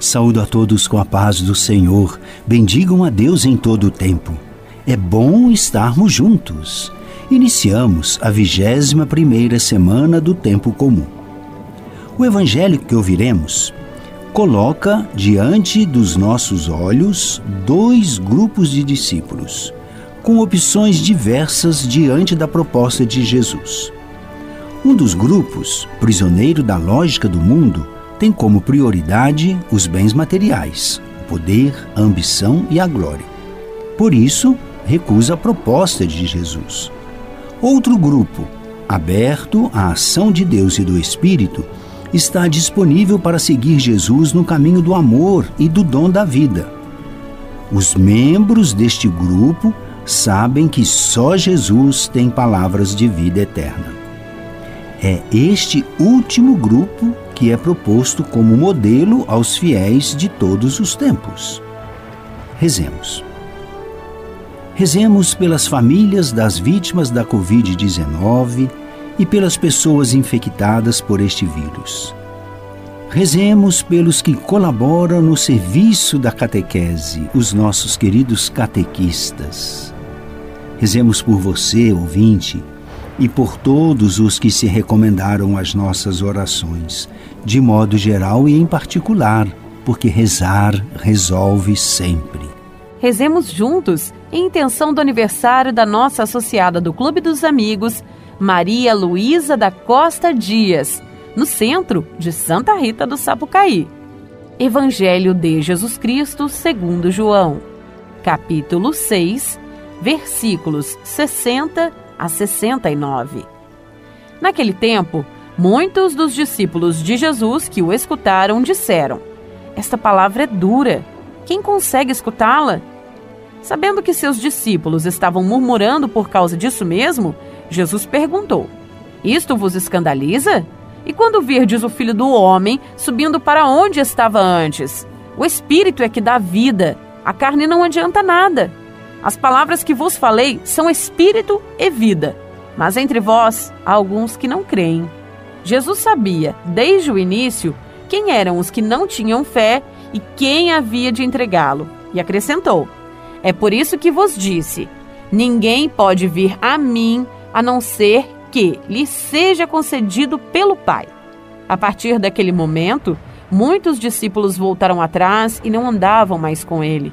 Saúdo a todos com a paz do Senhor. Bendigam a Deus em todo o tempo. É bom estarmos juntos. Iniciamos a vigésima primeira semana do tempo comum. O evangelho que ouviremos coloca diante dos nossos olhos dois grupos de discípulos, com opções diversas diante da proposta de Jesus. Um dos grupos, prisioneiro da lógica do mundo, tem como prioridade os bens materiais, o poder, a ambição e a glória. Por isso, recusa a proposta de Jesus. Outro grupo, aberto à ação de Deus e do Espírito, está disponível para seguir Jesus no caminho do amor e do dom da vida. Os membros deste grupo sabem que só Jesus tem palavras de vida eterna. É este último grupo que é proposto como modelo aos fiéis de todos os tempos. Rezemos. Rezemos pelas famílias das vítimas da Covid-19 e pelas pessoas infectadas por este vírus. Rezemos pelos que colaboram no serviço da catequese, os nossos queridos catequistas. Rezemos por você, ouvinte, e por todos os que se recomendaram às nossas orações, de modo geral e em particular, porque rezar resolve sempre. Rezemos juntos em intenção do aniversário da nossa associada do Clube dos Amigos, Maria Luísa da Costa Dias, no centro de Santa Rita do Sapucaí. Evangelho de Jesus Cristo segundo João, capítulo 6, versículos 60 a 69. Naquele tempo, muitos dos discípulos de Jesus que o escutaram disseram: Esta palavra é dura. Quem consegue escutá-la? Sabendo que seus discípulos estavam murmurando por causa disso mesmo, Jesus perguntou: Isto vos escandaliza? E quando virdes o filho do homem subindo para onde estava antes? O espírito é que dá vida, a carne não adianta nada. As palavras que vos falei são espírito e vida, mas entre vós há alguns que não creem. Jesus sabia, desde o início, quem eram os que não tinham fé e quem havia de entregá-lo, e acrescentou: É por isso que vos disse: Ninguém pode vir a mim a não ser que lhe seja concedido pelo Pai. A partir daquele momento, muitos discípulos voltaram atrás e não andavam mais com ele.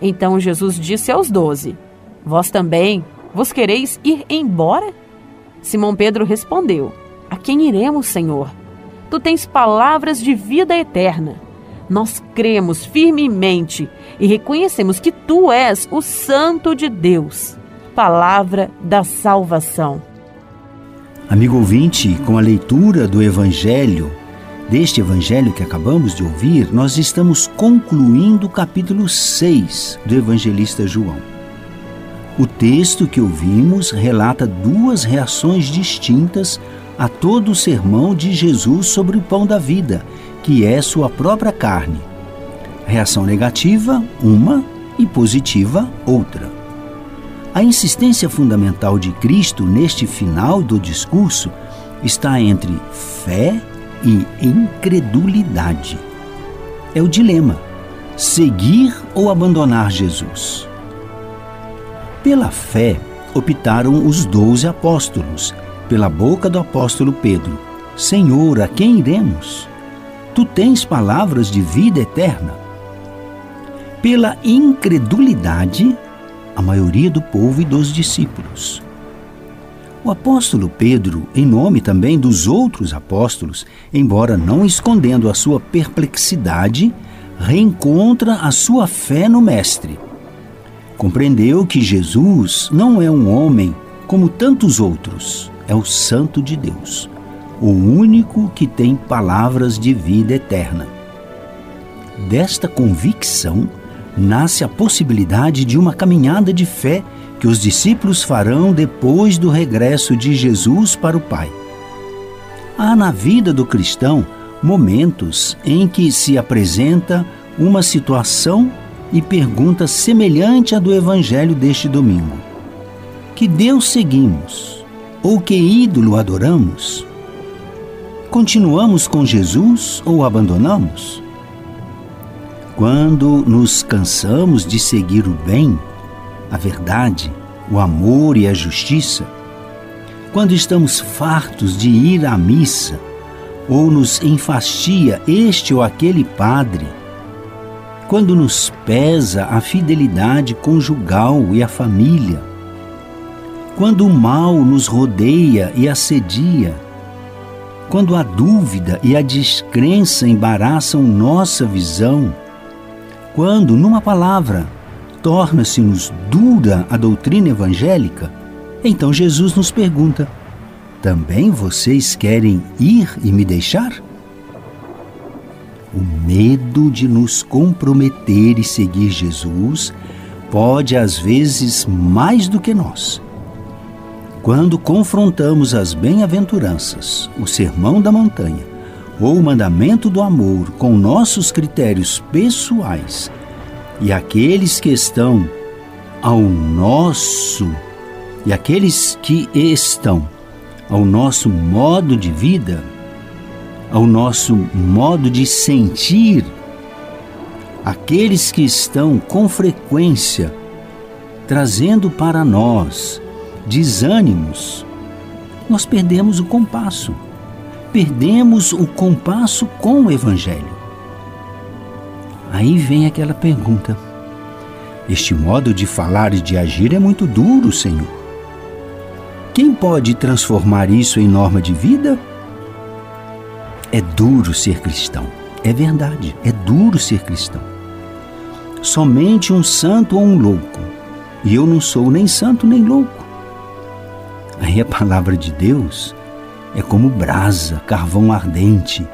Então Jesus disse aos doze: Vós também vos quereis ir embora? Simão Pedro respondeu: A quem iremos, Senhor? Tu tens palavras de vida eterna. Nós cremos firmemente e reconhecemos que tu és o Santo de Deus, palavra da salvação. Amigo ouvinte, com a leitura do Evangelho, deste evangelho que acabamos de ouvir, nós estamos concluindo o capítulo 6 do evangelista João. O texto que ouvimos relata duas reações distintas a todo o sermão de Jesus sobre o pão da vida, que é sua própria carne. Reação negativa, uma, e positiva, outra. A insistência fundamental de Cristo neste final do discurso está entre fé e incredulidade. É o dilema: seguir ou abandonar Jesus. Pela fé, optaram os doze apóstolos, pela boca do apóstolo Pedro: Senhor, a quem iremos? Tu tens palavras de vida eterna. Pela incredulidade, a maioria do povo e dos discípulos. O apóstolo Pedro, em nome também dos outros apóstolos, embora não escondendo a sua perplexidade, reencontra a sua fé no Mestre. Compreendeu que Jesus não é um homem como tantos outros, é o Santo de Deus, o único que tem palavras de vida eterna. Desta convicção nasce a possibilidade de uma caminhada de fé que os discípulos farão depois do regresso de Jesus para o Pai. Há na vida do cristão momentos em que se apresenta uma situação e pergunta semelhante à do Evangelho deste domingo: Que Deus seguimos ou que ídolo adoramos? Continuamos com Jesus ou abandonamos? Quando nos cansamos de seguir o bem, a verdade, o amor e a justiça, quando estamos fartos de ir à missa, ou nos enfastia este ou aquele padre, quando nos pesa a fidelidade conjugal e a família, quando o mal nos rodeia e assedia, quando a dúvida e a descrença embaraçam nossa visão, quando, numa palavra, torna-se-nos dura a doutrina evangélica, então Jesus nos pergunta: também vocês querem ir e me deixar? O medo de nos comprometer e seguir Jesus pode, às vezes, mais do que nós. Quando confrontamos as bem-aventuranças, o sermão da montanha, ou o mandamento do amor com nossos critérios pessoais e aqueles que estão ao nosso e aqueles que estão ao nosso modo de vida, ao nosso modo de sentir, aqueles que estão com frequência trazendo para nós desânimos, nós perdemos o compasso perdemos o compasso com o Evangelho. Aí vem aquela pergunta: Este modo de falar e de agir é muito duro, Senhor. Quem pode transformar isso em norma de vida? É duro ser cristão. É verdade, é duro ser cristão. Somente um santo ou um louco. E eu não sou nem santo nem louco. Aí a palavra de Deus é como brasa, carvão ardente.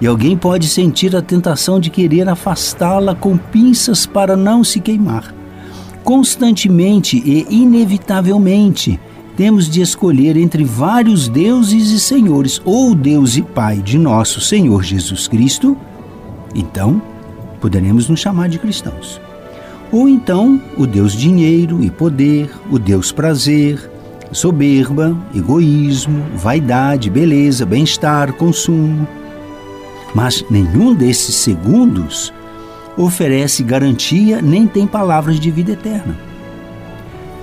E alguém pode sentir a tentação de querer afastá-la com pinças para não se queimar. Constantemente e inevitavelmente, temos de escolher entre vários deuses e senhores, ou Deus e Pai de nosso Senhor Jesus Cristo, então poderemos nos chamar de cristãos. Ou então o Deus dinheiro e poder, o Deus prazer, soberba, egoísmo, vaidade, beleza, bem-estar, consumo. Mas nenhum desses segundos oferece garantia nem tem palavras de vida eterna.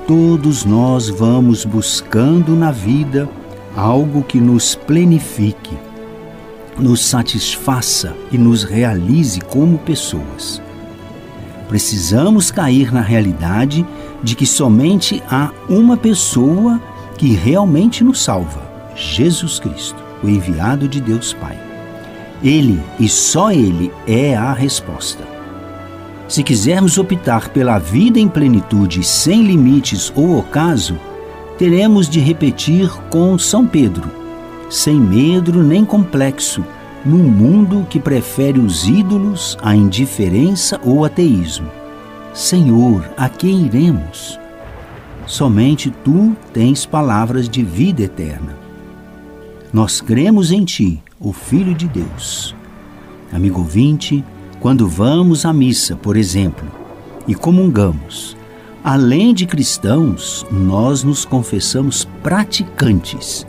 Todos nós vamos buscando na vida algo que nos plenifique, nos satisfaça e nos realize como pessoas. Precisamos cair na realidade de que somente há uma pessoa que realmente nos salva: Jesus Cristo, o enviado de Deus Pai. Ele e só Ele é a resposta. Se quisermos optar pela vida em plenitude, sem limites ou ocaso, teremos de repetir com São Pedro: sem medo nem complexo, num mundo que prefere os ídolos, a indiferença ou ateísmo. Senhor, a quem iremos? Somente tu tens palavras de vida eterna. Nós cremos em ti, o Filho de Deus. Amigo ouvinte, quando vamos à missa, por exemplo, e comungamos, além de cristãos, nós nos confessamos praticantes.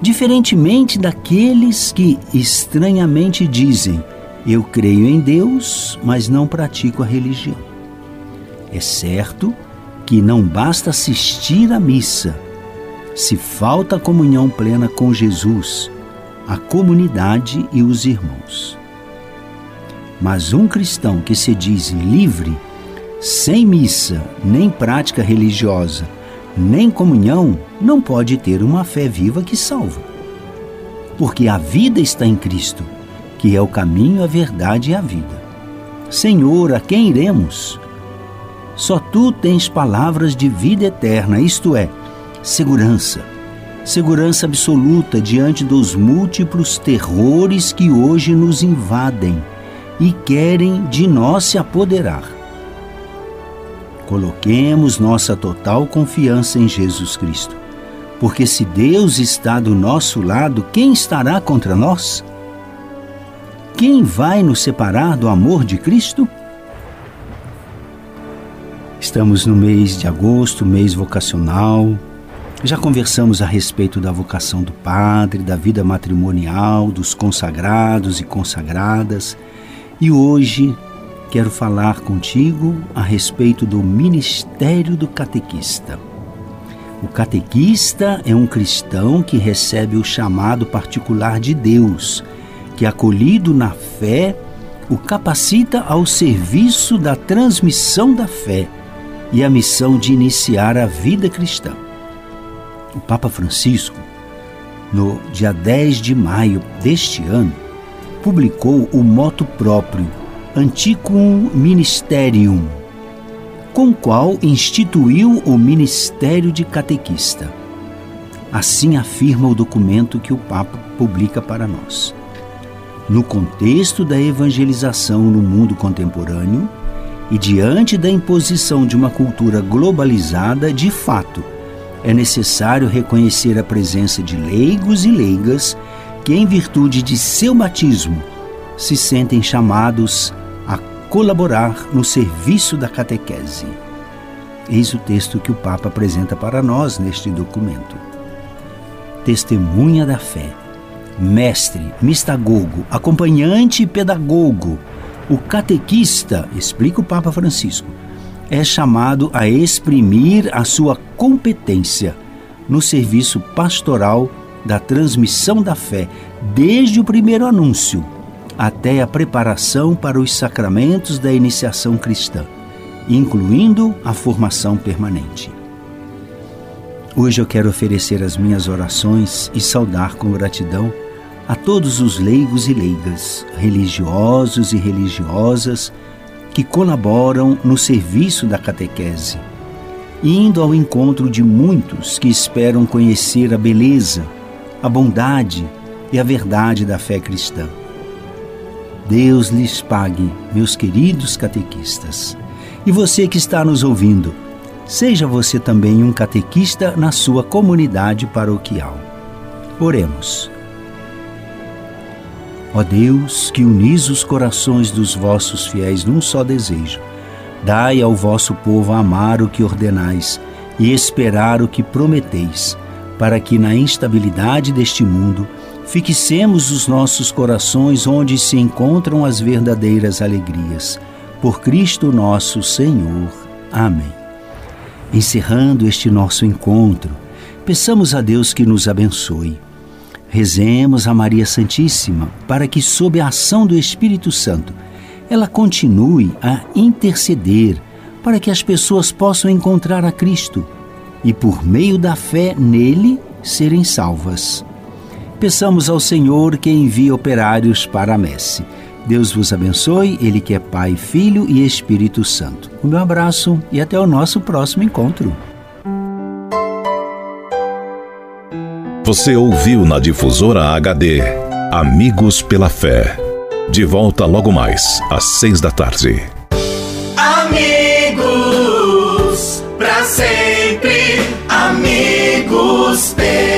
Diferentemente daqueles que estranhamente dizem: Eu creio em Deus, mas não pratico a religião. É certo que não basta assistir à missa. Se falta comunhão plena com Jesus, a comunidade e os irmãos. Mas um cristão que se diz livre, sem missa, nem prática religiosa, nem comunhão, não pode ter uma fé viva que salva. Porque a vida está em Cristo, que é o caminho, a verdade e a vida. Senhor, a quem iremos? Só tu tens palavras de vida eterna, isto é, segurança. Segurança absoluta diante dos múltiplos terrores que hoje nos invadem e querem de nós se apoderar. Coloquemos nossa total confiança em Jesus Cristo, porque se Deus está do nosso lado, quem estará contra nós? Quem vai nos separar do amor de Cristo? Estamos no mês de agosto, mês vocacional. Já conversamos a respeito da vocação do padre, da vida matrimonial, dos consagrados e consagradas. E hoje quero falar contigo a respeito do ministério do catequista. O catequista é um cristão que recebe o chamado particular de Deus, que, acolhido na fé, o capacita ao serviço da transmissão da fé e a missão de iniciar a vida cristã. O Papa Francisco, no dia 10 de maio deste ano, publicou o moto próprio Anticum Ministerium, com o qual instituiu o ministério de catequista. Assim afirma o documento que o Papa publica para nós. No contexto da evangelização no mundo contemporâneo e diante da imposição de uma cultura globalizada, de fato, é necessário reconhecer a presença de leigos e leigas que, em virtude de seu batismo, se sentem chamados colaborar no serviço da catequese. Eis o texto que o Papa apresenta para nós neste documento. Testemunha da fé, mestre, mistagogo, acompanhante e pedagogo, o catequista, explica o Papa Francisco, é chamado a exprimir a sua competência no serviço pastoral da transmissão da fé, desde o primeiro anúncio até a preparação para os sacramentos da iniciação cristã, incluindo a formação permanente. Hoje eu quero oferecer as minhas orações e saudar com gratidão a todos os leigos e leigas, religiosos e religiosas que colaboram no serviço da catequese, indo ao encontro de muitos que esperam conhecer a beleza, a bondade e a verdade da fé cristã. Deus lhes pague, meus queridos catequistas. E você que está nos ouvindo, seja você também um catequista na sua comunidade paroquial. Oremos. Ó Deus, que unis os corações dos vossos fiéis num só desejo, dai ao vosso povo amar o que ordenais e esperar o que prometeis, para que na instabilidade deste mundo Fixemos os nossos corações onde se encontram as verdadeiras alegrias. Por Cristo nosso Senhor. Amém. Encerrando este nosso encontro, peçamos a Deus que nos abençoe. Rezemos a Maria Santíssima para que, sob a ação do Espírito Santo, ela continue a interceder para que as pessoas possam encontrar a Cristo e, por meio da fé nele, serem salvas peçamos ao Senhor que envie operários para a messe. Deus vos abençoe, Ele que é Pai, Filho e Espírito Santo. O meu abraço e até o nosso próximo encontro. Você ouviu na difusora HD Amigos pela Fé. De volta logo mais, às seis da tarde. Amigos, para sempre, amigos pela